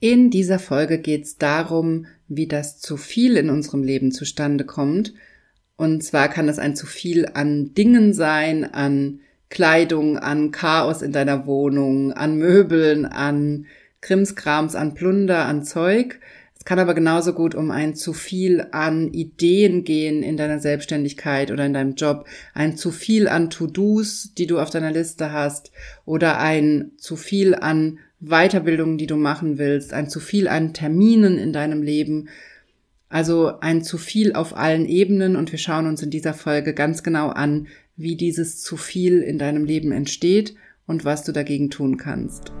In dieser Folge geht es darum, wie das zu viel in unserem Leben zustande kommt. Und zwar kann das ein zu viel an Dingen sein, an Kleidung, an Chaos in deiner Wohnung, an Möbeln, an Krimskrams, an Plunder, an Zeug. Es kann aber genauso gut um ein zu viel an Ideen gehen in deiner Selbstständigkeit oder in deinem Job, ein zu viel an To-Dos, die du auf deiner Liste hast, oder ein zu viel an Weiterbildungen, die du machen willst, ein zu viel an Terminen in deinem Leben. Also ein zu viel auf allen Ebenen und wir schauen uns in dieser Folge ganz genau an, wie dieses zu viel in deinem Leben entsteht und was du dagegen tun kannst.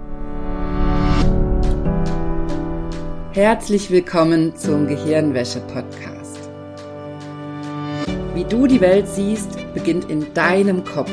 Herzlich willkommen zum Gehirnwäsche-Podcast. Wie du die Welt siehst, beginnt in deinem Kopf.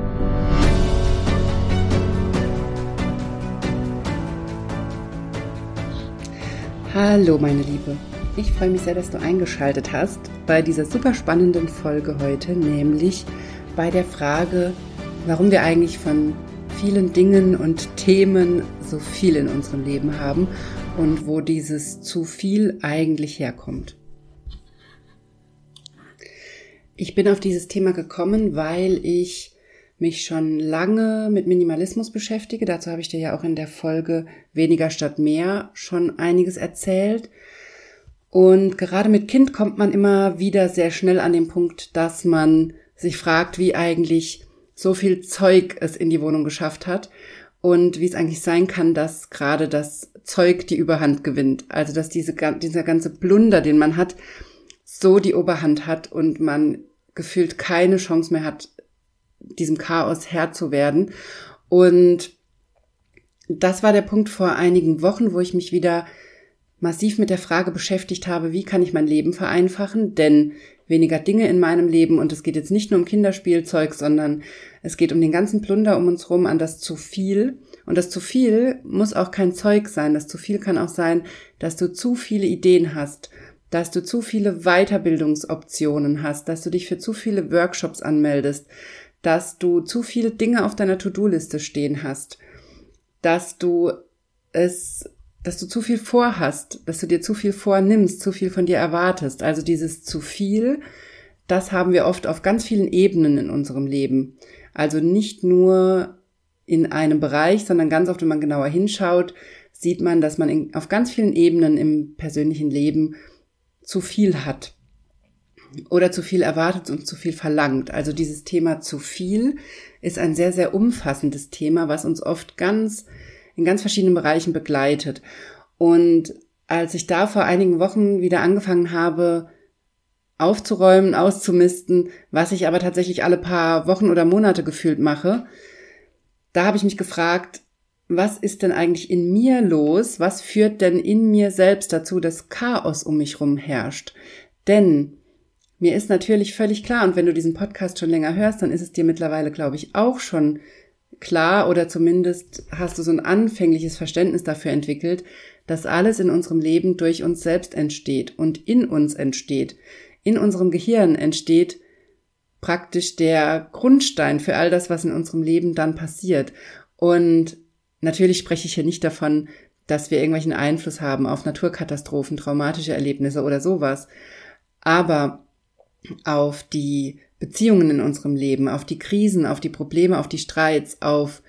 Hallo meine Liebe, ich freue mich sehr, dass du eingeschaltet hast bei dieser super spannenden Folge heute, nämlich bei der Frage, warum wir eigentlich von vielen Dingen und Themen so viel in unserem Leben haben und wo dieses zu viel eigentlich herkommt. Ich bin auf dieses Thema gekommen, weil ich mich schon lange mit Minimalismus beschäftige. Dazu habe ich dir ja auch in der Folge Weniger statt mehr schon einiges erzählt. Und gerade mit Kind kommt man immer wieder sehr schnell an den Punkt, dass man sich fragt, wie eigentlich so viel Zeug es in die Wohnung geschafft hat und wie es eigentlich sein kann, dass gerade das Zeug die Überhand gewinnt. Also dass diese, dieser ganze Blunder, den man hat, so die Oberhand hat und man gefühlt keine Chance mehr hat, diesem Chaos Herr zu werden. Und das war der Punkt vor einigen Wochen, wo ich mich wieder massiv mit der Frage beschäftigt habe, wie kann ich mein Leben vereinfachen? Denn weniger Dinge in meinem Leben und es geht jetzt nicht nur um Kinderspielzeug, sondern es geht um den ganzen Plunder um uns rum, an das zu viel. Und das zu viel muss auch kein Zeug sein. Das zu viel kann auch sein, dass du zu viele Ideen hast, dass du zu viele Weiterbildungsoptionen hast, dass du dich für zu viele Workshops anmeldest, dass du zu viele Dinge auf deiner To-Do-Liste stehen hast, dass du es, dass du zu viel vorhast, dass du dir zu viel vornimmst, zu viel von dir erwartest. Also dieses zu viel, das haben wir oft auf ganz vielen Ebenen in unserem Leben. Also nicht nur in einem Bereich, sondern ganz oft, wenn man genauer hinschaut, sieht man, dass man in, auf ganz vielen Ebenen im persönlichen Leben zu viel hat oder zu viel erwartet und zu viel verlangt. Also dieses Thema zu viel ist ein sehr, sehr umfassendes Thema, was uns oft ganz in ganz verschiedenen Bereichen begleitet. Und als ich da vor einigen Wochen wieder angefangen habe, aufzuräumen, auszumisten, was ich aber tatsächlich alle paar Wochen oder Monate gefühlt mache, da habe ich mich gefragt, was ist denn eigentlich in mir los? Was führt denn in mir selbst dazu, dass Chaos um mich rum herrscht? Denn mir ist natürlich völlig klar, und wenn du diesen Podcast schon länger hörst, dann ist es dir mittlerweile, glaube ich, auch schon klar oder zumindest hast du so ein anfängliches Verständnis dafür entwickelt, dass alles in unserem Leben durch uns selbst entsteht und in uns entsteht. In unserem Gehirn entsteht praktisch der Grundstein für all das, was in unserem Leben dann passiert. Und natürlich spreche ich hier nicht davon, dass wir irgendwelchen Einfluss haben auf Naturkatastrophen, traumatische Erlebnisse oder sowas. Aber auf die Beziehungen in unserem Leben, auf die Krisen, auf die Probleme, auf die Streits, auf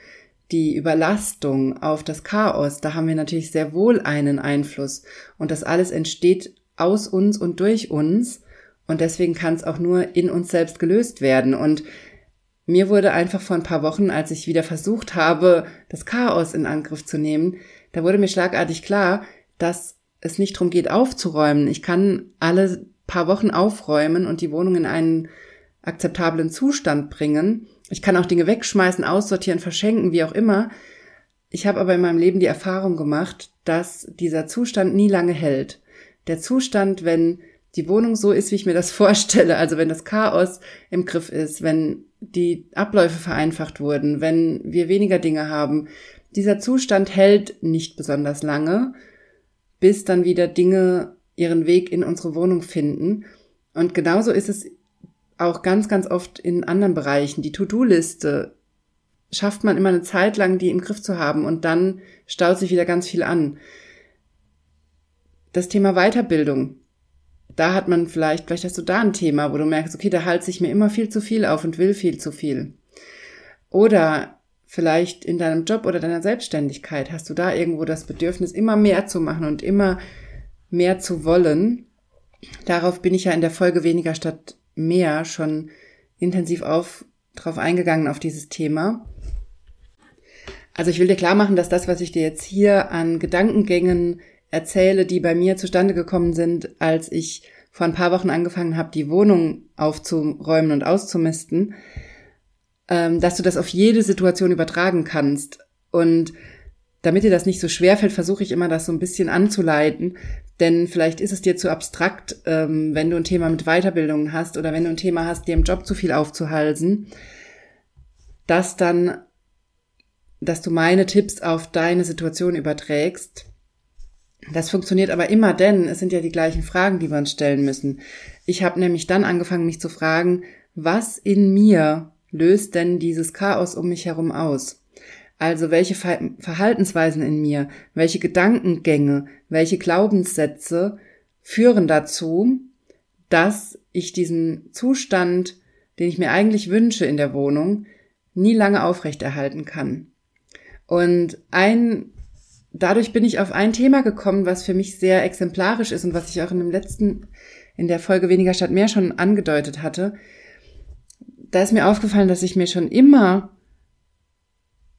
die Überlastung, auf das Chaos, da haben wir natürlich sehr wohl einen Einfluss. Und das alles entsteht aus uns und durch uns. Und deswegen kann es auch nur in uns selbst gelöst werden. Und mir wurde einfach vor ein paar Wochen, als ich wieder versucht habe, das Chaos in Angriff zu nehmen, da wurde mir schlagartig klar, dass es nicht darum geht, aufzuräumen. Ich kann alle paar Wochen aufräumen und die Wohnung in einen akzeptablen Zustand bringen. Ich kann auch Dinge wegschmeißen, aussortieren, verschenken, wie auch immer. Ich habe aber in meinem Leben die Erfahrung gemacht, dass dieser Zustand nie lange hält. Der Zustand, wenn die Wohnung so ist, wie ich mir das vorstelle, also wenn das Chaos im Griff ist, wenn die Abläufe vereinfacht wurden, wenn wir weniger Dinge haben, dieser Zustand hält nicht besonders lange, bis dann wieder Dinge ihren Weg in unsere Wohnung finden. Und genauso ist es auch ganz, ganz oft in anderen Bereichen. Die To-Do-Liste schafft man immer eine Zeit lang, die im Griff zu haben und dann staut sich wieder ganz viel an. Das Thema Weiterbildung. Da hat man vielleicht, vielleicht hast du da ein Thema, wo du merkst, okay, da halte sich mir immer viel zu viel auf und will viel zu viel. Oder vielleicht in deinem Job oder deiner Selbstständigkeit hast du da irgendwo das Bedürfnis, immer mehr zu machen und immer mehr zu wollen. Darauf bin ich ja in der Folge weniger statt mehr schon intensiv auf, drauf eingegangen auf dieses Thema. Also ich will dir klar machen, dass das, was ich dir jetzt hier an Gedankengängen erzähle, die bei mir zustande gekommen sind, als ich vor ein paar Wochen angefangen habe, die Wohnung aufzuräumen und auszumisten, ähm, dass du das auf jede Situation übertragen kannst. Und damit dir das nicht so schwer fällt, versuche ich immer, das so ein bisschen anzuleiten. Denn vielleicht ist es dir zu abstrakt, ähm, wenn du ein Thema mit Weiterbildungen hast oder wenn du ein Thema hast, dir im Job zu viel aufzuhalsen, dass dann dass du meine Tipps auf deine Situation überträgst. Das funktioniert aber immer, denn es sind ja die gleichen Fragen, die wir uns stellen müssen. Ich habe nämlich dann angefangen, mich zu fragen, was in mir löst denn dieses Chaos um mich herum aus? Also welche Verhaltensweisen in mir, welche Gedankengänge, welche Glaubenssätze führen dazu, dass ich diesen Zustand, den ich mir eigentlich wünsche in der Wohnung, nie lange aufrechterhalten kann. Und ein, dadurch bin ich auf ein Thema gekommen, was für mich sehr exemplarisch ist und was ich auch in dem letzten, in der Folge weniger statt mehr schon angedeutet hatte. Da ist mir aufgefallen, dass ich mir schon immer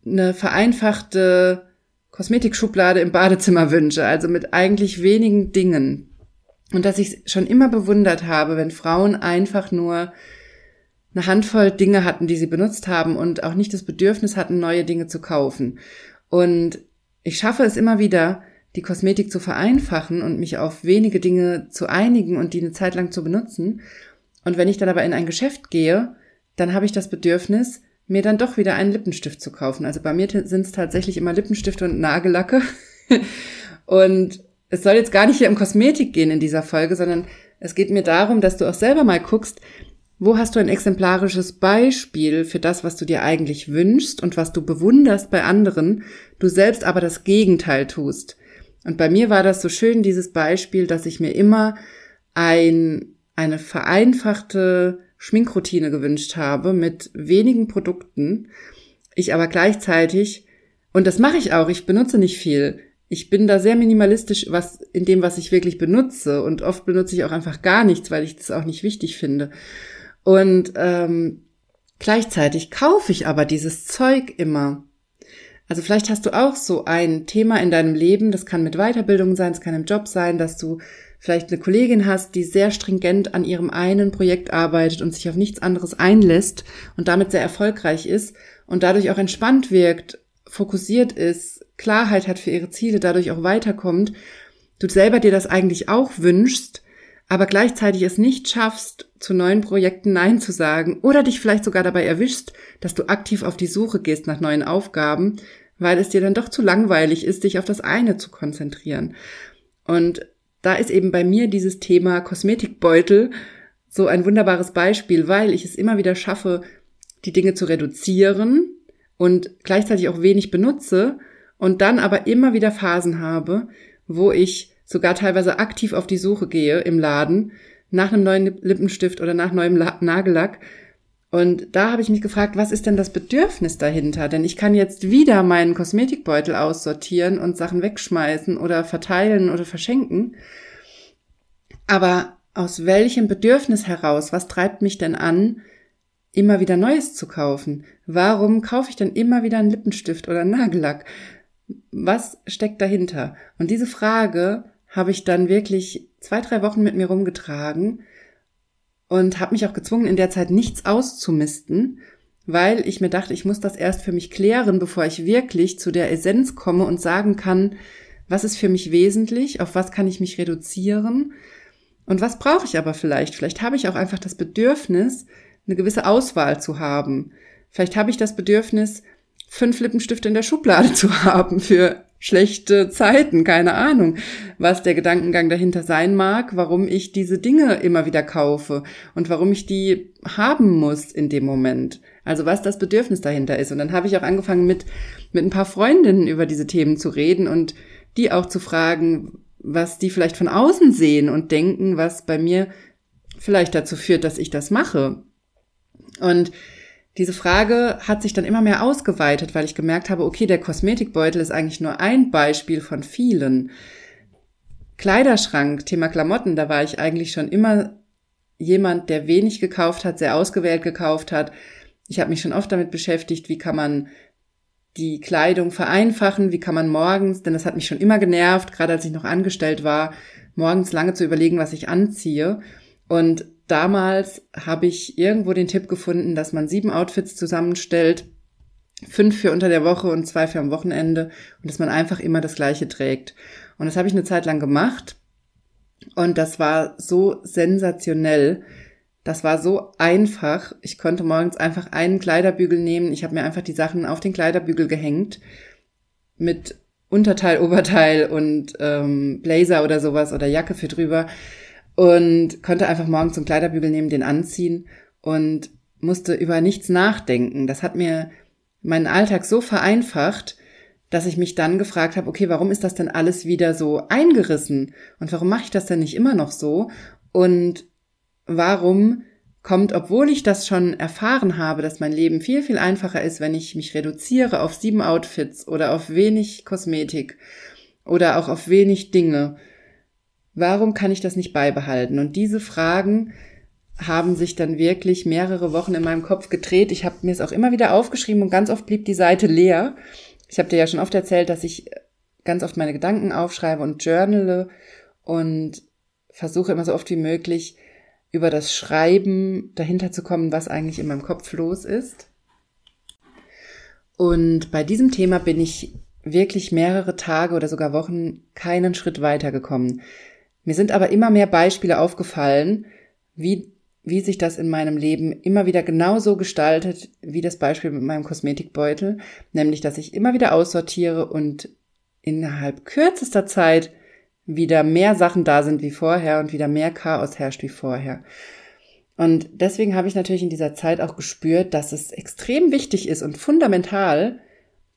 eine vereinfachte Kosmetikschublade im Badezimmer wünsche, also mit eigentlich wenigen Dingen. Und dass ich schon immer bewundert habe, wenn Frauen einfach nur eine Handvoll Dinge hatten, die sie benutzt haben und auch nicht das Bedürfnis hatten, neue Dinge zu kaufen. Und ich schaffe es immer wieder, die Kosmetik zu vereinfachen und mich auf wenige Dinge zu einigen und die eine Zeit lang zu benutzen. Und wenn ich dann aber in ein Geschäft gehe, dann habe ich das Bedürfnis, mir dann doch wieder einen Lippenstift zu kaufen. Also bei mir sind es tatsächlich immer Lippenstifte und Nagellacke. und es soll jetzt gar nicht hier um Kosmetik gehen in dieser Folge, sondern es geht mir darum, dass du auch selber mal guckst, wo hast du ein exemplarisches Beispiel für das, was du dir eigentlich wünschst und was du bewunderst bei anderen, du selbst aber das Gegenteil tust? Und bei mir war das so schön, dieses Beispiel, dass ich mir immer ein, eine vereinfachte Schminkroutine gewünscht habe mit wenigen Produkten. Ich aber gleichzeitig, und das mache ich auch, ich benutze nicht viel. Ich bin da sehr minimalistisch was in dem, was ich wirklich benutze. Und oft benutze ich auch einfach gar nichts, weil ich das auch nicht wichtig finde. Und ähm, gleichzeitig kaufe ich aber dieses Zeug immer. Also vielleicht hast du auch so ein Thema in deinem Leben, das kann mit Weiterbildung sein, es kann im Job sein, dass du vielleicht eine Kollegin hast, die sehr stringent an ihrem einen Projekt arbeitet und sich auf nichts anderes einlässt und damit sehr erfolgreich ist und dadurch auch entspannt wirkt, fokussiert ist, Klarheit hat für ihre Ziele, dadurch auch weiterkommt, du selber dir das eigentlich auch wünschst, aber gleichzeitig es nicht schaffst, zu neuen Projekten Nein zu sagen oder dich vielleicht sogar dabei erwischst, dass du aktiv auf die Suche gehst nach neuen Aufgaben, weil es dir dann doch zu langweilig ist, dich auf das eine zu konzentrieren. Und da ist eben bei mir dieses Thema Kosmetikbeutel so ein wunderbares Beispiel, weil ich es immer wieder schaffe, die Dinge zu reduzieren und gleichzeitig auch wenig benutze und dann aber immer wieder Phasen habe, wo ich sogar teilweise aktiv auf die Suche gehe im Laden nach einem neuen Lippenstift oder nach neuem Nagellack. Und da habe ich mich gefragt, was ist denn das Bedürfnis dahinter? Denn ich kann jetzt wieder meinen Kosmetikbeutel aussortieren und Sachen wegschmeißen oder verteilen oder verschenken. Aber aus welchem Bedürfnis heraus, was treibt mich denn an, immer wieder Neues zu kaufen? Warum kaufe ich denn immer wieder einen Lippenstift oder einen Nagellack? Was steckt dahinter? Und diese Frage habe ich dann wirklich zwei, drei Wochen mit mir rumgetragen und habe mich auch gezwungen, in der Zeit nichts auszumisten, weil ich mir dachte, ich muss das erst für mich klären, bevor ich wirklich zu der Essenz komme und sagen kann, was ist für mich wesentlich, auf was kann ich mich reduzieren Und was brauche ich aber vielleicht? Vielleicht habe ich auch einfach das Bedürfnis, eine gewisse Auswahl zu haben. Vielleicht habe ich das Bedürfnis, fünf Lippenstifte in der Schublade zu haben für schlechte Zeiten, keine Ahnung, was der Gedankengang dahinter sein mag, warum ich diese Dinge immer wieder kaufe und warum ich die haben muss in dem Moment. Also was das Bedürfnis dahinter ist. Und dann habe ich auch angefangen mit, mit ein paar Freundinnen über diese Themen zu reden und die auch zu fragen, was die vielleicht von außen sehen und denken, was bei mir vielleicht dazu führt, dass ich das mache. Und diese Frage hat sich dann immer mehr ausgeweitet, weil ich gemerkt habe, okay, der Kosmetikbeutel ist eigentlich nur ein Beispiel von vielen. Kleiderschrank, Thema Klamotten, da war ich eigentlich schon immer jemand, der wenig gekauft hat, sehr ausgewählt gekauft hat. Ich habe mich schon oft damit beschäftigt, wie kann man die Kleidung vereinfachen, wie kann man morgens, denn das hat mich schon immer genervt, gerade als ich noch angestellt war, morgens lange zu überlegen, was ich anziehe. Und damals habe ich irgendwo den Tipp gefunden, dass man sieben Outfits zusammenstellt, fünf für unter der Woche und zwei für am Wochenende und dass man einfach immer das gleiche trägt. Und das habe ich eine Zeit lang gemacht und das war so sensationell. Das war so einfach. Ich konnte morgens einfach einen Kleiderbügel nehmen. Ich habe mir einfach die Sachen auf den Kleiderbügel gehängt mit Unterteil, Oberteil und ähm, Blazer oder sowas oder Jacke für drüber und konnte einfach morgens zum Kleiderbügel nehmen, den anziehen und musste über nichts nachdenken. Das hat mir meinen Alltag so vereinfacht, dass ich mich dann gefragt habe, okay, warum ist das denn alles wieder so eingerissen und warum mache ich das denn nicht immer noch so und warum kommt, obwohl ich das schon erfahren habe, dass mein Leben viel, viel einfacher ist, wenn ich mich reduziere auf sieben Outfits oder auf wenig Kosmetik oder auch auf wenig Dinge, Warum kann ich das nicht beibehalten? Und diese Fragen haben sich dann wirklich mehrere Wochen in meinem Kopf gedreht. Ich habe mir es auch immer wieder aufgeschrieben und ganz oft blieb die Seite leer. Ich habe dir ja schon oft erzählt, dass ich ganz oft meine Gedanken aufschreibe und journale und versuche immer so oft wie möglich über das Schreiben dahinter zu kommen, was eigentlich in meinem Kopf los ist. Und bei diesem Thema bin ich wirklich mehrere Tage oder sogar Wochen keinen Schritt weitergekommen. Mir sind aber immer mehr Beispiele aufgefallen, wie, wie sich das in meinem Leben immer wieder genauso gestaltet, wie das Beispiel mit meinem Kosmetikbeutel, nämlich dass ich immer wieder aussortiere und innerhalb kürzester Zeit wieder mehr Sachen da sind wie vorher und wieder mehr Chaos herrscht wie vorher. Und deswegen habe ich natürlich in dieser Zeit auch gespürt, dass es extrem wichtig ist und fundamental,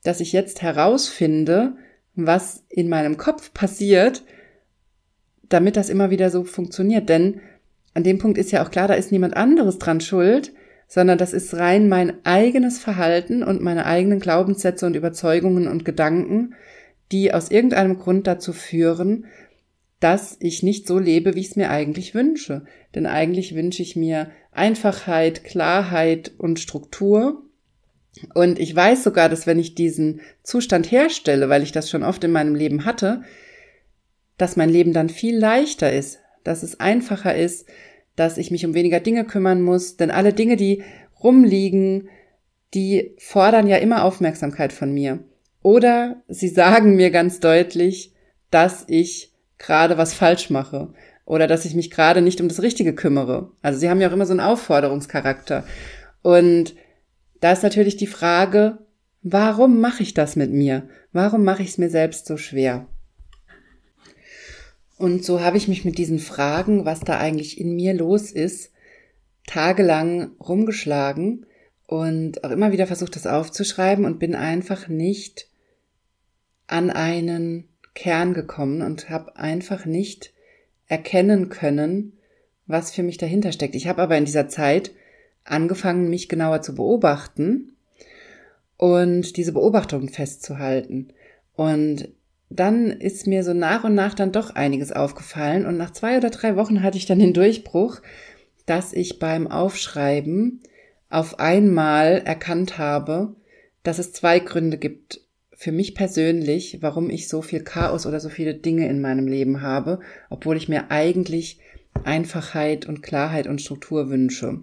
dass ich jetzt herausfinde, was in meinem Kopf passiert, damit das immer wieder so funktioniert. Denn an dem Punkt ist ja auch klar, da ist niemand anderes dran schuld, sondern das ist rein mein eigenes Verhalten und meine eigenen Glaubenssätze und Überzeugungen und Gedanken, die aus irgendeinem Grund dazu führen, dass ich nicht so lebe, wie ich es mir eigentlich wünsche. Denn eigentlich wünsche ich mir Einfachheit, Klarheit und Struktur. Und ich weiß sogar, dass wenn ich diesen Zustand herstelle, weil ich das schon oft in meinem Leben hatte, dass mein Leben dann viel leichter ist, dass es einfacher ist, dass ich mich um weniger Dinge kümmern muss, denn alle Dinge, die rumliegen, die fordern ja immer Aufmerksamkeit von mir. Oder sie sagen mir ganz deutlich, dass ich gerade was falsch mache oder dass ich mich gerade nicht um das Richtige kümmere. Also sie haben ja auch immer so einen Aufforderungscharakter. Und da ist natürlich die Frage, warum mache ich das mit mir? Warum mache ich es mir selbst so schwer? Und so habe ich mich mit diesen Fragen, was da eigentlich in mir los ist, tagelang rumgeschlagen und auch immer wieder versucht, das aufzuschreiben und bin einfach nicht an einen Kern gekommen und habe einfach nicht erkennen können, was für mich dahinter steckt. Ich habe aber in dieser Zeit angefangen, mich genauer zu beobachten und diese Beobachtungen festzuhalten. Und dann ist mir so nach und nach dann doch einiges aufgefallen und nach zwei oder drei Wochen hatte ich dann den Durchbruch, dass ich beim Aufschreiben auf einmal erkannt habe, dass es zwei Gründe gibt für mich persönlich, warum ich so viel Chaos oder so viele Dinge in meinem Leben habe, obwohl ich mir eigentlich Einfachheit und Klarheit und Struktur wünsche.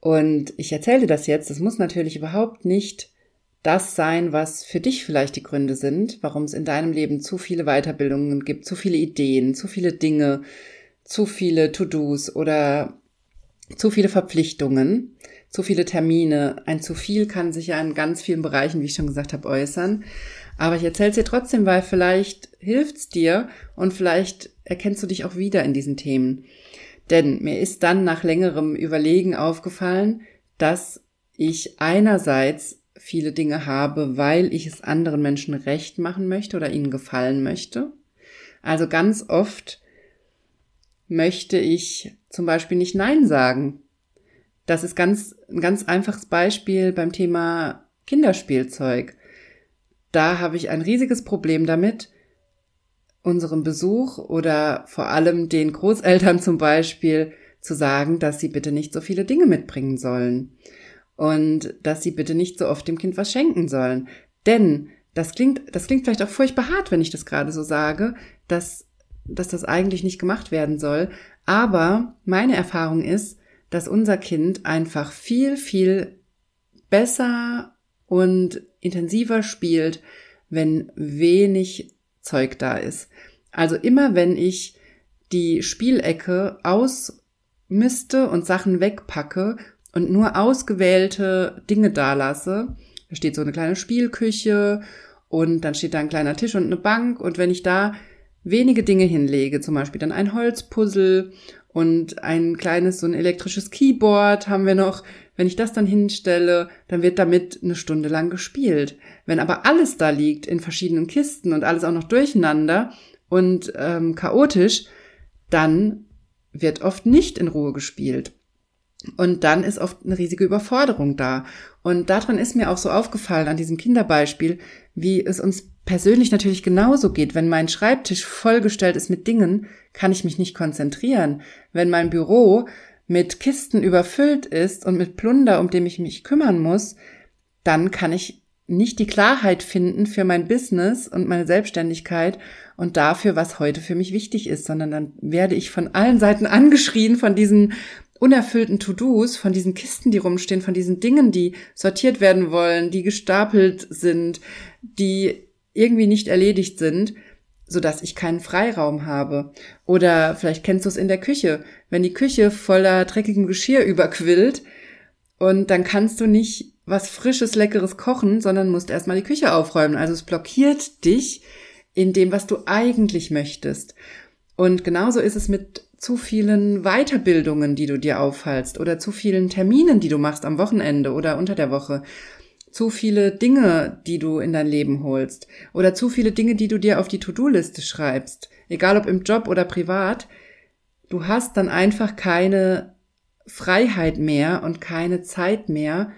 Und ich erzähle das jetzt, das muss natürlich überhaupt nicht das sein, was für dich vielleicht die Gründe sind, warum es in deinem Leben zu viele Weiterbildungen gibt, zu viele Ideen, zu viele Dinge, zu viele To-Dos oder zu viele Verpflichtungen, zu viele Termine. Ein zu viel kann sich ja in ganz vielen Bereichen, wie ich schon gesagt habe, äußern. Aber ich erzähle es dir trotzdem, weil vielleicht hilft's dir und vielleicht erkennst du dich auch wieder in diesen Themen. Denn mir ist dann nach längerem Überlegen aufgefallen, dass ich einerseits viele Dinge habe, weil ich es anderen Menschen recht machen möchte oder ihnen gefallen möchte. Also ganz oft möchte ich zum Beispiel nicht Nein sagen. Das ist ganz, ein ganz einfaches Beispiel beim Thema Kinderspielzeug. Da habe ich ein riesiges Problem damit, unserem Besuch oder vor allem den Großeltern zum Beispiel zu sagen, dass sie bitte nicht so viele Dinge mitbringen sollen und dass sie bitte nicht so oft dem Kind was schenken sollen. Denn das klingt, das klingt vielleicht auch furchtbar hart, wenn ich das gerade so sage, dass, dass das eigentlich nicht gemacht werden soll. Aber meine Erfahrung ist, dass unser Kind einfach viel, viel besser und intensiver spielt, wenn wenig Zeug da ist. Also immer wenn ich die Spielecke ausmiste und Sachen wegpacke und nur ausgewählte Dinge dalasse, da steht so eine kleine Spielküche und dann steht da ein kleiner Tisch und eine Bank und wenn ich da wenige Dinge hinlege, zum Beispiel dann ein Holzpuzzle und ein kleines, so ein elektrisches Keyboard haben wir noch. Wenn ich das dann hinstelle, dann wird damit eine Stunde lang gespielt. Wenn aber alles da liegt in verschiedenen Kisten und alles auch noch durcheinander und ähm, chaotisch, dann wird oft nicht in Ruhe gespielt. Und dann ist oft eine riesige Überforderung da. Und daran ist mir auch so aufgefallen an diesem Kinderbeispiel, wie es uns persönlich natürlich genauso geht. Wenn mein Schreibtisch vollgestellt ist mit Dingen, kann ich mich nicht konzentrieren. Wenn mein Büro mit Kisten überfüllt ist und mit Plunder, um dem ich mich kümmern muss, dann kann ich nicht die Klarheit finden für mein Business und meine Selbstständigkeit und dafür, was heute für mich wichtig ist, sondern dann werde ich von allen Seiten angeschrien von diesen unerfüllten To-Dos, von diesen Kisten, die rumstehen, von diesen Dingen, die sortiert werden wollen, die gestapelt sind, die irgendwie nicht erledigt sind, so dass ich keinen Freiraum habe. Oder vielleicht kennst du es in der Küche, wenn die Küche voller dreckigem Geschirr überquillt und dann kannst du nicht was frisches, leckeres kochen, sondern musst erstmal die Küche aufräumen. Also es blockiert dich in dem, was du eigentlich möchtest. Und genauso ist es mit zu vielen Weiterbildungen, die du dir aufhalst oder zu vielen Terminen, die du machst am Wochenende oder unter der Woche. Zu viele Dinge, die du in dein Leben holst oder zu viele Dinge, die du dir auf die To-Do-Liste schreibst, egal ob im Job oder privat. Du hast dann einfach keine Freiheit mehr und keine Zeit mehr,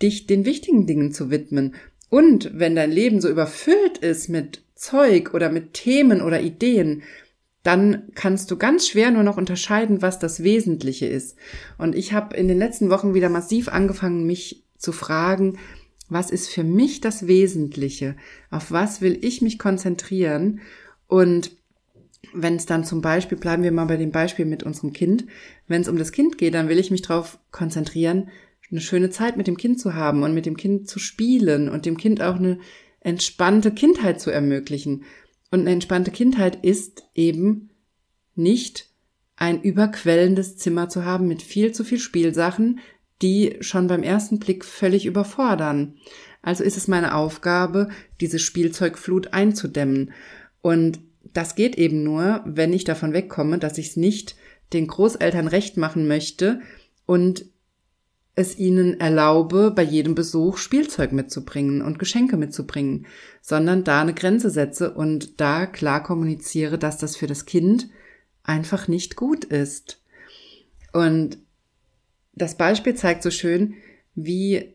dich den wichtigen Dingen zu widmen. Und wenn dein Leben so überfüllt ist mit Zeug oder mit Themen oder Ideen, dann kannst du ganz schwer nur noch unterscheiden, was das Wesentliche ist. Und ich habe in den letzten Wochen wieder massiv angefangen, mich zu fragen, was ist für mich das Wesentliche? Auf was will ich mich konzentrieren? Und wenn es dann zum Beispiel, bleiben wir mal bei dem Beispiel mit unserem Kind, wenn es um das Kind geht, dann will ich mich darauf konzentrieren, eine schöne Zeit mit dem Kind zu haben und mit dem Kind zu spielen und dem Kind auch eine entspannte Kindheit zu ermöglichen. Und eine entspannte Kindheit ist eben nicht ein überquellendes Zimmer zu haben mit viel zu viel Spielsachen, die schon beim ersten Blick völlig überfordern. Also ist es meine Aufgabe, diese Spielzeugflut einzudämmen. Und das geht eben nur, wenn ich davon wegkomme, dass ich es nicht den Großeltern recht machen möchte und es ihnen erlaube, bei jedem Besuch Spielzeug mitzubringen und Geschenke mitzubringen, sondern da eine Grenze setze und da klar kommuniziere, dass das für das Kind einfach nicht gut ist. Und das Beispiel zeigt so schön, wie,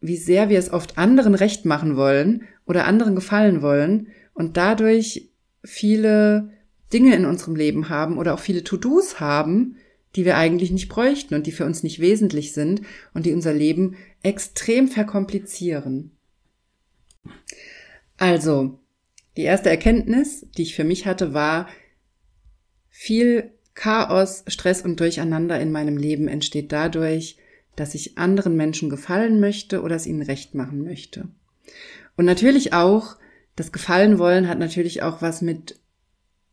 wie sehr wir es oft anderen recht machen wollen oder anderen gefallen wollen und dadurch viele Dinge in unserem Leben haben oder auch viele To-Dos haben, die wir eigentlich nicht bräuchten und die für uns nicht wesentlich sind und die unser Leben extrem verkomplizieren. Also, die erste Erkenntnis, die ich für mich hatte, war, viel Chaos, Stress und Durcheinander in meinem Leben entsteht dadurch, dass ich anderen Menschen gefallen möchte oder es ihnen recht machen möchte. Und natürlich auch, das Gefallen wollen hat natürlich auch was mit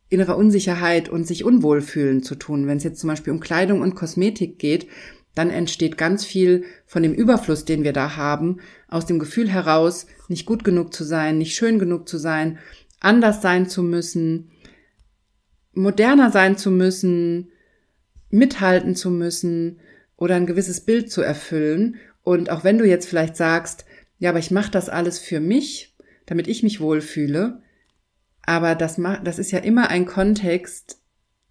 innerer Unsicherheit und sich unwohl fühlen zu tun. Wenn es jetzt zum Beispiel um Kleidung und Kosmetik geht, dann entsteht ganz viel von dem Überfluss, den wir da haben, aus dem Gefühl heraus, nicht gut genug zu sein, nicht schön genug zu sein, anders sein zu müssen, moderner sein zu müssen, mithalten zu müssen oder ein gewisses Bild zu erfüllen. Und auch wenn du jetzt vielleicht sagst, ja, aber ich mache das alles für mich, damit ich mich wohlfühle, aber das, das ist ja immer ein Kontext,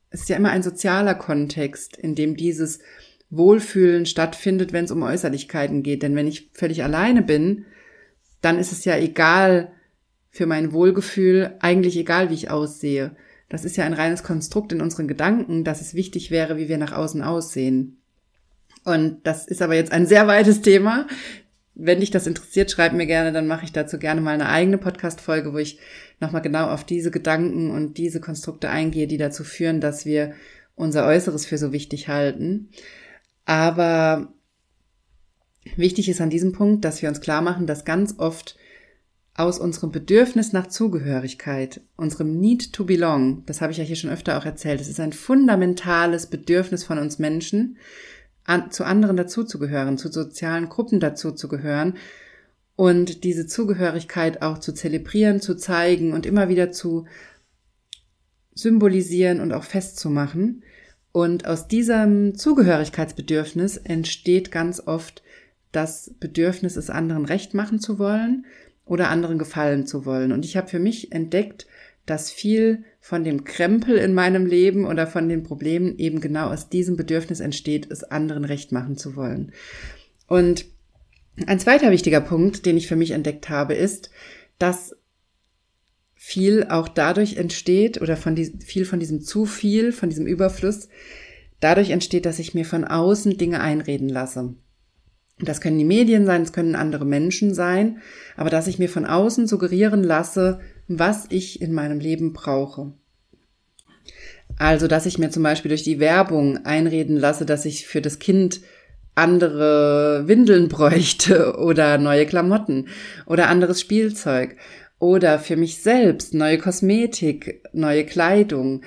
es ist ja immer ein sozialer Kontext, in dem dieses Wohlfühlen stattfindet, wenn es um Äußerlichkeiten geht. Denn wenn ich völlig alleine bin, dann ist es ja egal für mein Wohlgefühl, eigentlich egal, wie ich aussehe. Das ist ja ein reines Konstrukt in unseren Gedanken, dass es wichtig wäre, wie wir nach außen aussehen. Und das ist aber jetzt ein sehr weites Thema. Wenn dich das interessiert, schreib mir gerne, dann mache ich dazu gerne mal eine eigene Podcast-Folge, wo ich nochmal genau auf diese Gedanken und diese Konstrukte eingehe, die dazu führen, dass wir unser Äußeres für so wichtig halten. Aber wichtig ist an diesem Punkt, dass wir uns klar machen, dass ganz oft aus unserem Bedürfnis nach Zugehörigkeit, unserem Need to Belong, das habe ich ja hier schon öfter auch erzählt, es ist ein fundamentales Bedürfnis von uns Menschen, an, zu anderen dazuzugehören, zu sozialen Gruppen dazuzugehören und diese Zugehörigkeit auch zu zelebrieren, zu zeigen und immer wieder zu symbolisieren und auch festzumachen. Und aus diesem Zugehörigkeitsbedürfnis entsteht ganz oft das Bedürfnis, es anderen recht machen zu wollen oder anderen gefallen zu wollen. Und ich habe für mich entdeckt, dass viel von dem Krempel in meinem Leben oder von den Problemen eben genau aus diesem Bedürfnis entsteht, es anderen recht machen zu wollen. Und ein zweiter wichtiger Punkt, den ich für mich entdeckt habe, ist, dass viel auch dadurch entsteht oder von die, viel von diesem zu viel, von diesem Überfluss, dadurch entsteht, dass ich mir von außen Dinge einreden lasse. Das können die Medien sein, es können andere Menschen sein, aber dass ich mir von außen suggerieren lasse, was ich in meinem Leben brauche. Also, dass ich mir zum Beispiel durch die Werbung einreden lasse, dass ich für das Kind andere Windeln bräuchte oder neue Klamotten oder anderes Spielzeug oder für mich selbst neue Kosmetik, neue Kleidung,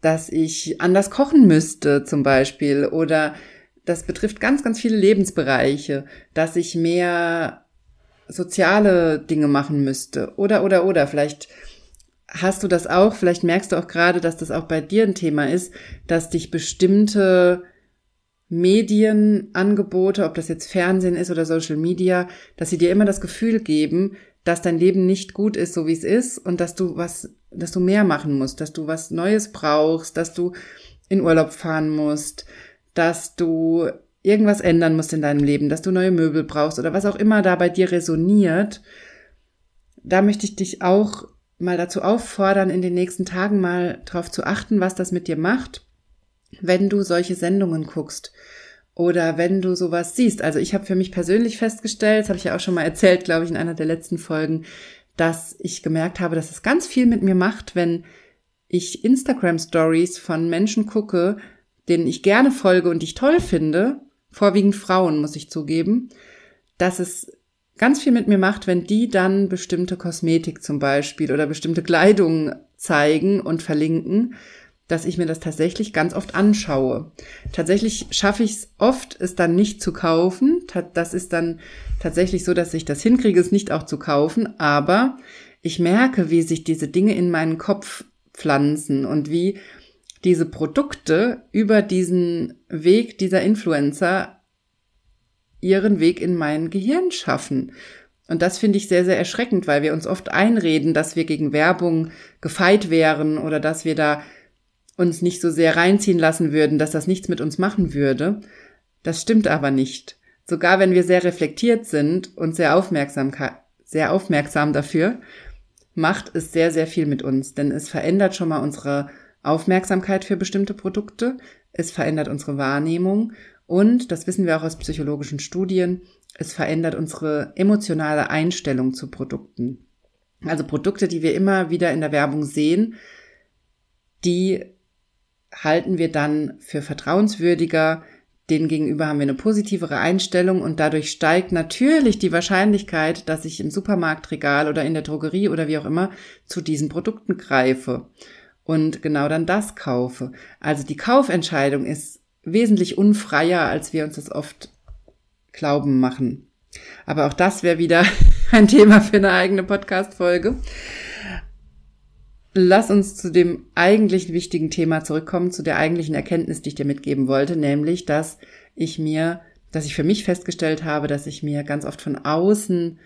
dass ich anders kochen müsste zum Beispiel oder das betrifft ganz, ganz viele Lebensbereiche, dass ich mehr soziale Dinge machen müsste oder, oder, oder. Vielleicht hast du das auch, vielleicht merkst du auch gerade, dass das auch bei dir ein Thema ist, dass dich bestimmte Medienangebote, ob das jetzt Fernsehen ist oder Social Media, dass sie dir immer das Gefühl geben, dass dein Leben nicht gut ist, so wie es ist und dass du was, dass du mehr machen musst, dass du was Neues brauchst, dass du in Urlaub fahren musst, dass du irgendwas ändern musst in deinem Leben, dass du neue Möbel brauchst oder was auch immer da bei dir resoniert. Da möchte ich dich auch mal dazu auffordern, in den nächsten Tagen mal darauf zu achten, was das mit dir macht, wenn du solche Sendungen guckst oder wenn du sowas siehst. Also ich habe für mich persönlich festgestellt, das habe ich ja auch schon mal erzählt, glaube ich, in einer der letzten Folgen, dass ich gemerkt habe, dass es ganz viel mit mir macht, wenn ich Instagram Stories von Menschen gucke, denen ich gerne folge und ich toll finde, vorwiegend Frauen, muss ich zugeben, dass es ganz viel mit mir macht, wenn die dann bestimmte Kosmetik zum Beispiel oder bestimmte Kleidung zeigen und verlinken, dass ich mir das tatsächlich ganz oft anschaue. Tatsächlich schaffe ich es oft, es dann nicht zu kaufen. Das ist dann tatsächlich so, dass ich das hinkriege, es nicht auch zu kaufen. Aber ich merke, wie sich diese Dinge in meinen Kopf pflanzen und wie diese Produkte über diesen Weg dieser Influencer ihren Weg in mein Gehirn schaffen. Und das finde ich sehr, sehr erschreckend, weil wir uns oft einreden, dass wir gegen Werbung gefeit wären oder dass wir da uns nicht so sehr reinziehen lassen würden, dass das nichts mit uns machen würde. Das stimmt aber nicht. Sogar wenn wir sehr reflektiert sind und sehr aufmerksam, sehr aufmerksam dafür, macht es sehr, sehr viel mit uns, denn es verändert schon mal unsere Aufmerksamkeit für bestimmte Produkte, es verändert unsere Wahrnehmung und, das wissen wir auch aus psychologischen Studien, es verändert unsere emotionale Einstellung zu Produkten. Also Produkte, die wir immer wieder in der Werbung sehen, die halten wir dann für vertrauenswürdiger, denen gegenüber haben wir eine positivere Einstellung und dadurch steigt natürlich die Wahrscheinlichkeit, dass ich im Supermarktregal oder in der Drogerie oder wie auch immer zu diesen Produkten greife. Und genau dann das kaufe. Also die Kaufentscheidung ist wesentlich unfreier, als wir uns das oft glauben machen. Aber auch das wäre wieder ein Thema für eine eigene Podcast-Folge. Lass uns zu dem eigentlich wichtigen Thema zurückkommen, zu der eigentlichen Erkenntnis, die ich dir mitgeben wollte, nämlich, dass ich mir, dass ich für mich festgestellt habe, dass ich mir ganz oft von außen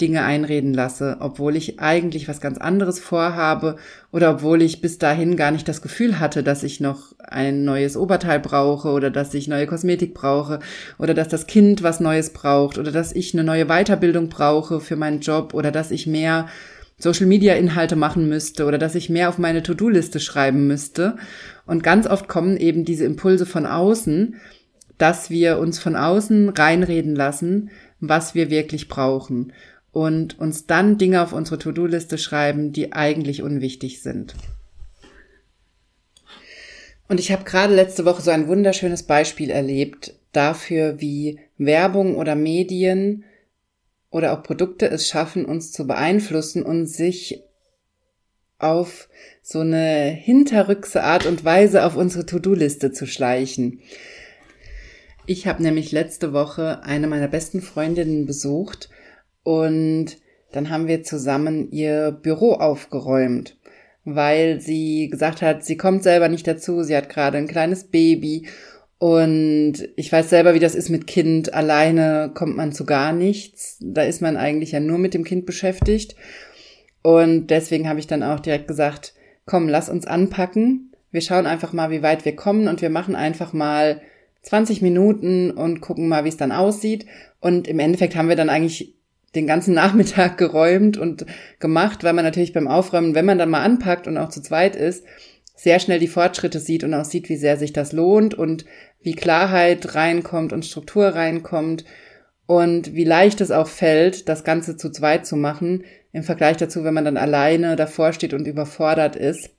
Dinge einreden lasse, obwohl ich eigentlich was ganz anderes vorhabe oder obwohl ich bis dahin gar nicht das Gefühl hatte, dass ich noch ein neues Oberteil brauche oder dass ich neue Kosmetik brauche oder dass das Kind was Neues braucht oder dass ich eine neue Weiterbildung brauche für meinen Job oder dass ich mehr Social Media Inhalte machen müsste oder dass ich mehr auf meine To-Do-Liste schreiben müsste. Und ganz oft kommen eben diese Impulse von außen, dass wir uns von außen reinreden lassen, was wir wirklich brauchen und uns dann Dinge auf unsere To-Do-Liste schreiben, die eigentlich unwichtig sind. Und ich habe gerade letzte Woche so ein wunderschönes Beispiel erlebt dafür, wie Werbung oder Medien oder auch Produkte es schaffen, uns zu beeinflussen und sich auf so eine hinterrückse Art und Weise auf unsere To-Do-Liste zu schleichen. Ich habe nämlich letzte Woche eine meiner besten Freundinnen besucht und dann haben wir zusammen ihr Büro aufgeräumt, weil sie gesagt hat, sie kommt selber nicht dazu, sie hat gerade ein kleines Baby und ich weiß selber, wie das ist mit Kind. Alleine kommt man zu gar nichts. Da ist man eigentlich ja nur mit dem Kind beschäftigt. Und deswegen habe ich dann auch direkt gesagt, komm, lass uns anpacken. Wir schauen einfach mal, wie weit wir kommen und wir machen einfach mal 20 Minuten und gucken mal, wie es dann aussieht. Und im Endeffekt haben wir dann eigentlich den ganzen Nachmittag geräumt und gemacht, weil man natürlich beim Aufräumen, wenn man dann mal anpackt und auch zu zweit ist, sehr schnell die Fortschritte sieht und auch sieht, wie sehr sich das lohnt und wie Klarheit reinkommt und Struktur reinkommt und wie leicht es auch fällt, das Ganze zu zweit zu machen, im Vergleich dazu, wenn man dann alleine davor steht und überfordert ist.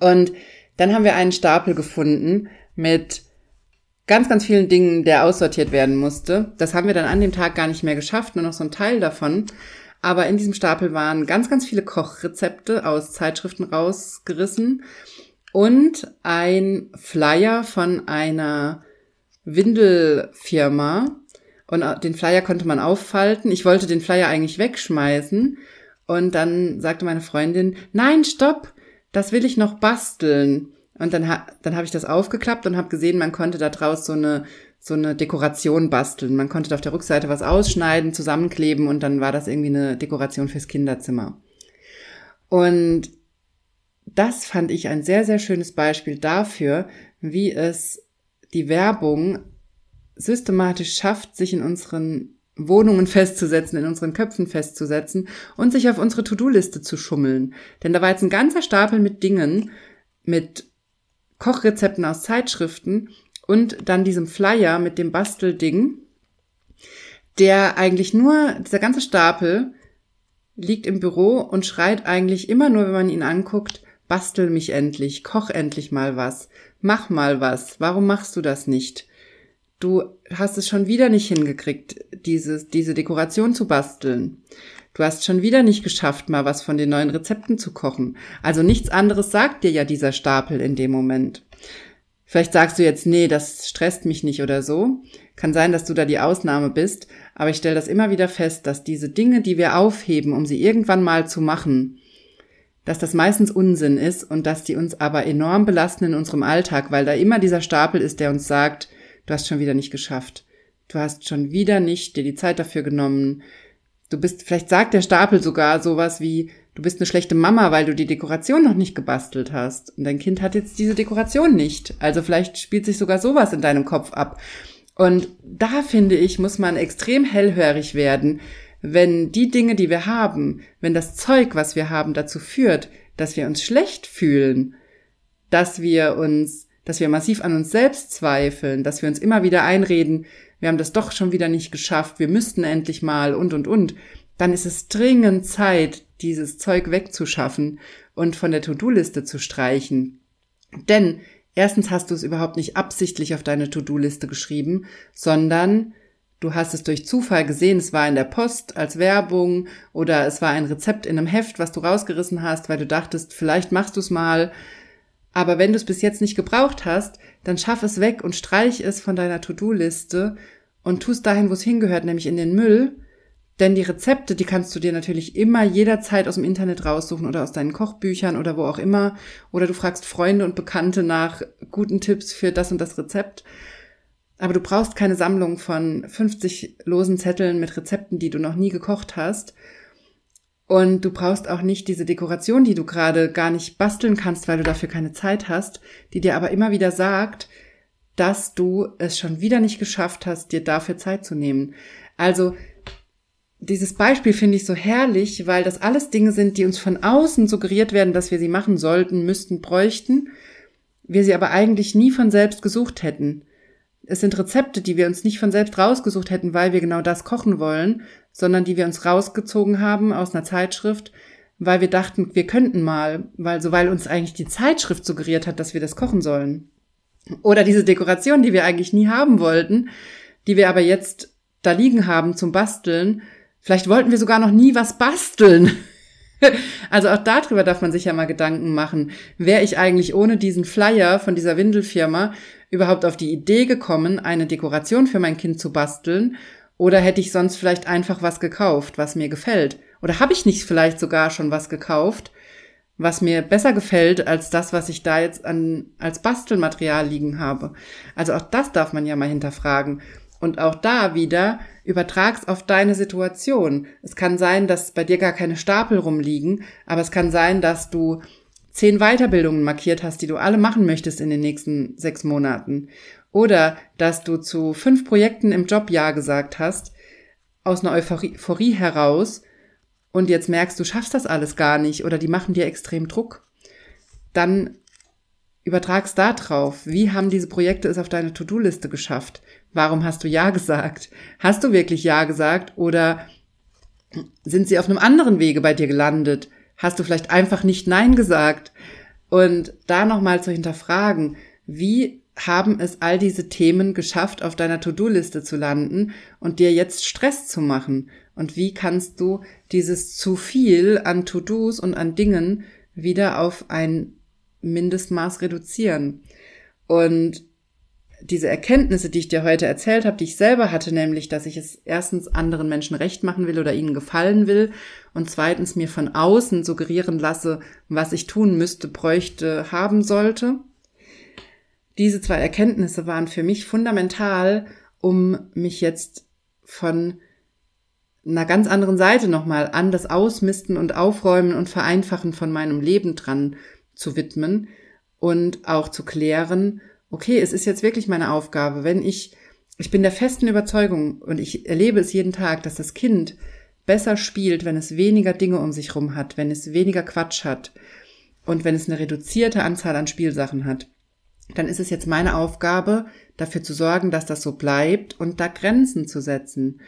Und dann haben wir einen Stapel gefunden mit ganz, ganz vielen Dingen, der aussortiert werden musste. Das haben wir dann an dem Tag gar nicht mehr geschafft, nur noch so ein Teil davon. Aber in diesem Stapel waren ganz, ganz viele Kochrezepte aus Zeitschriften rausgerissen und ein Flyer von einer Windelfirma. Und den Flyer konnte man auffalten. Ich wollte den Flyer eigentlich wegschmeißen. Und dann sagte meine Freundin, nein, stopp, das will ich noch basteln. Und dann, ha dann habe ich das aufgeklappt und habe gesehen, man konnte da draus so eine, so eine Dekoration basteln. Man konnte da auf der Rückseite was ausschneiden, zusammenkleben und dann war das irgendwie eine Dekoration fürs Kinderzimmer. Und das fand ich ein sehr, sehr schönes Beispiel dafür, wie es die Werbung systematisch schafft, sich in unseren Wohnungen festzusetzen, in unseren Köpfen festzusetzen und sich auf unsere To-Do-Liste zu schummeln. Denn da war jetzt ein ganzer Stapel mit Dingen, mit Kochrezepten aus Zeitschriften und dann diesem Flyer mit dem Bastelding, der eigentlich nur, dieser ganze Stapel liegt im Büro und schreit eigentlich immer nur, wenn man ihn anguckt, bastel mich endlich, koch endlich mal was, mach mal was, warum machst du das nicht? Du hast es schon wieder nicht hingekriegt, dieses, diese Dekoration zu basteln. Du hast schon wieder nicht geschafft, mal was von den neuen Rezepten zu kochen. Also nichts anderes sagt dir ja dieser Stapel in dem Moment. Vielleicht sagst du jetzt, nee, das stresst mich nicht oder so. Kann sein, dass du da die Ausnahme bist, aber ich stelle das immer wieder fest, dass diese Dinge, die wir aufheben, um sie irgendwann mal zu machen, dass das meistens Unsinn ist und dass die uns aber enorm belasten in unserem Alltag, weil da immer dieser Stapel ist, der uns sagt, du hast schon wieder nicht geschafft. Du hast schon wieder nicht dir die Zeit dafür genommen. Du bist, vielleicht sagt der Stapel sogar sowas wie, du bist eine schlechte Mama, weil du die Dekoration noch nicht gebastelt hast. Und dein Kind hat jetzt diese Dekoration nicht. Also vielleicht spielt sich sogar sowas in deinem Kopf ab. Und da finde ich, muss man extrem hellhörig werden, wenn die Dinge, die wir haben, wenn das Zeug, was wir haben, dazu führt, dass wir uns schlecht fühlen, dass wir uns, dass wir massiv an uns selbst zweifeln, dass wir uns immer wieder einreden, wir haben das doch schon wieder nicht geschafft, wir müssten endlich mal und und und, dann ist es dringend Zeit, dieses Zeug wegzuschaffen und von der To-Do-Liste zu streichen. Denn erstens hast du es überhaupt nicht absichtlich auf deine To-Do-Liste geschrieben, sondern Du hast es durch Zufall gesehen, es war in der Post als Werbung oder es war ein Rezept in einem Heft, was du rausgerissen hast, weil du dachtest, vielleicht machst du es mal. Aber wenn du es bis jetzt nicht gebraucht hast, dann schaff es weg und streich es von deiner To-Do-Liste und tust dahin, wo es hingehört, nämlich in den Müll. Denn die Rezepte, die kannst du dir natürlich immer jederzeit aus dem Internet raussuchen oder aus deinen Kochbüchern oder wo auch immer. Oder du fragst Freunde und Bekannte nach guten Tipps für das und das Rezept. Aber du brauchst keine Sammlung von 50 losen Zetteln mit Rezepten, die du noch nie gekocht hast. Und du brauchst auch nicht diese Dekoration, die du gerade gar nicht basteln kannst, weil du dafür keine Zeit hast, die dir aber immer wieder sagt, dass du es schon wieder nicht geschafft hast, dir dafür Zeit zu nehmen. Also dieses Beispiel finde ich so herrlich, weil das alles Dinge sind, die uns von außen suggeriert werden, dass wir sie machen sollten, müssten, bräuchten, wir sie aber eigentlich nie von selbst gesucht hätten. Es sind Rezepte, die wir uns nicht von selbst rausgesucht hätten, weil wir genau das kochen wollen, sondern die wir uns rausgezogen haben aus einer Zeitschrift, weil wir dachten, wir könnten mal, weil so weil uns eigentlich die Zeitschrift suggeriert hat, dass wir das kochen sollen. Oder diese Dekoration, die wir eigentlich nie haben wollten, die wir aber jetzt da liegen haben zum Basteln. Vielleicht wollten wir sogar noch nie was basteln. Also auch darüber darf man sich ja mal Gedanken machen. Wäre ich eigentlich ohne diesen Flyer von dieser Windelfirma überhaupt auf die Idee gekommen, eine Dekoration für mein Kind zu basteln? Oder hätte ich sonst vielleicht einfach was gekauft, was mir gefällt? Oder habe ich nicht vielleicht sogar schon was gekauft, was mir besser gefällt als das, was ich da jetzt an, als Bastelmaterial liegen habe? Also auch das darf man ja mal hinterfragen. Und auch da wieder übertrag's auf deine Situation. Es kann sein, dass bei dir gar keine Stapel rumliegen, aber es kann sein, dass du zehn Weiterbildungen markiert hast, die du alle machen möchtest in den nächsten sechs Monaten. Oder dass du zu fünf Projekten im Job Ja gesagt hast, aus einer Euphorie heraus und jetzt merkst, du schaffst das alles gar nicht oder die machen dir extrem Druck. Dann übertrag's da drauf. Wie haben diese Projekte es auf deine To-Do-Liste geschafft? Warum hast du Ja gesagt? Hast du wirklich Ja gesagt oder sind sie auf einem anderen Wege bei dir gelandet? Hast du vielleicht einfach nicht Nein gesagt? Und da nochmal zu hinterfragen, wie haben es all diese Themen geschafft, auf deiner To-Do-Liste zu landen und dir jetzt Stress zu machen? Und wie kannst du dieses zu viel an To-Dos und an Dingen wieder auf ein Mindestmaß reduzieren? Und diese Erkenntnisse, die ich dir heute erzählt habe, die ich selber hatte, nämlich, dass ich es erstens anderen Menschen recht machen will oder ihnen gefallen will und zweitens mir von außen suggerieren lasse, was ich tun müsste, bräuchte, haben sollte. Diese zwei Erkenntnisse waren für mich fundamental, um mich jetzt von einer ganz anderen Seite nochmal an das Ausmisten und Aufräumen und Vereinfachen von meinem Leben dran zu widmen und auch zu klären, okay, es ist jetzt wirklich meine Aufgabe, wenn ich, ich bin der festen Überzeugung und ich erlebe es jeden Tag, dass das Kind besser spielt, wenn es weniger Dinge um sich rum hat, wenn es weniger Quatsch hat und wenn es eine reduzierte Anzahl an Spielsachen hat. Dann ist es jetzt meine Aufgabe, dafür zu sorgen, dass das so bleibt und da Grenzen zu setzen.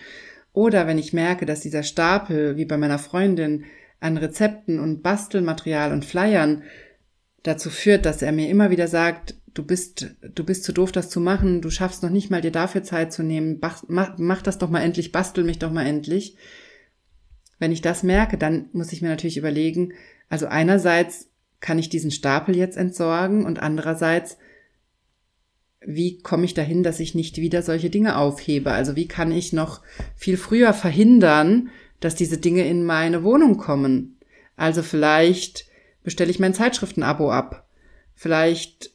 Oder wenn ich merke, dass dieser Stapel, wie bei meiner Freundin, an Rezepten und Bastelmaterial und Flyern dazu führt, dass er mir immer wieder sagt, du bist, du bist zu doof, das zu machen, du schaffst noch nicht mal dir dafür Zeit zu nehmen, mach, mach das doch mal endlich, bastel mich doch mal endlich. Wenn ich das merke, dann muss ich mir natürlich überlegen, also einerseits kann ich diesen Stapel jetzt entsorgen und andererseits, wie komme ich dahin, dass ich nicht wieder solche Dinge aufhebe? Also wie kann ich noch viel früher verhindern, dass diese Dinge in meine Wohnung kommen? Also vielleicht bestelle ich mein Zeitschriftenabo ab. Vielleicht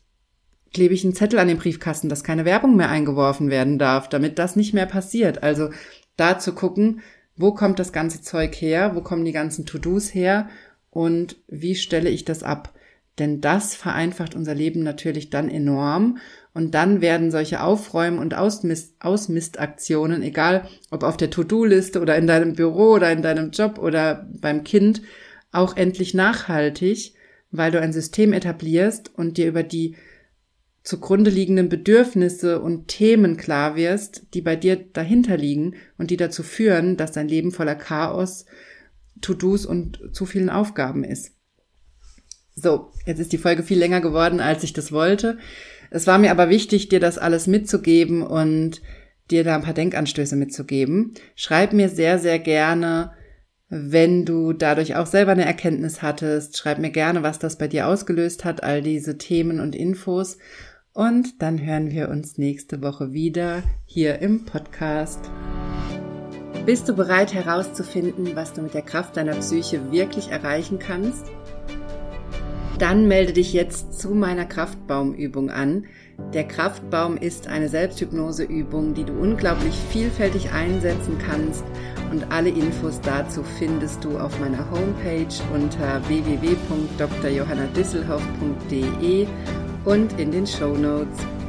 klebe ich einen Zettel an den Briefkasten, dass keine Werbung mehr eingeworfen werden darf, damit das nicht mehr passiert. Also da zu gucken, wo kommt das ganze Zeug her, wo kommen die ganzen To-Dos her und wie stelle ich das ab? Denn das vereinfacht unser Leben natürlich dann enorm und dann werden solche Aufräumen und Ausmist Ausmistaktionen, egal ob auf der To-Do-Liste oder in deinem Büro oder in deinem Job oder beim Kind, auch endlich nachhaltig, weil du ein System etablierst und dir über die zugrunde liegenden Bedürfnisse und Themen klar wirst, die bei dir dahinter liegen und die dazu führen, dass dein Leben voller Chaos, To-Dos und zu vielen Aufgaben ist. So, jetzt ist die Folge viel länger geworden, als ich das wollte. Es war mir aber wichtig, dir das alles mitzugeben und dir da ein paar Denkanstöße mitzugeben. Schreib mir sehr, sehr gerne, wenn du dadurch auch selber eine Erkenntnis hattest. Schreib mir gerne, was das bei dir ausgelöst hat, all diese Themen und Infos. Und dann hören wir uns nächste Woche wieder hier im Podcast. Bist du bereit herauszufinden, was du mit der Kraft deiner Psyche wirklich erreichen kannst? Dann melde dich jetzt zu meiner Kraftbaumübung an. Der Kraftbaum ist eine Selbsthypnoseübung, die du unglaublich vielfältig einsetzen kannst und alle Infos dazu findest du auf meiner Homepage unter www.drjohannadisselhoff.de und in den Show Notes.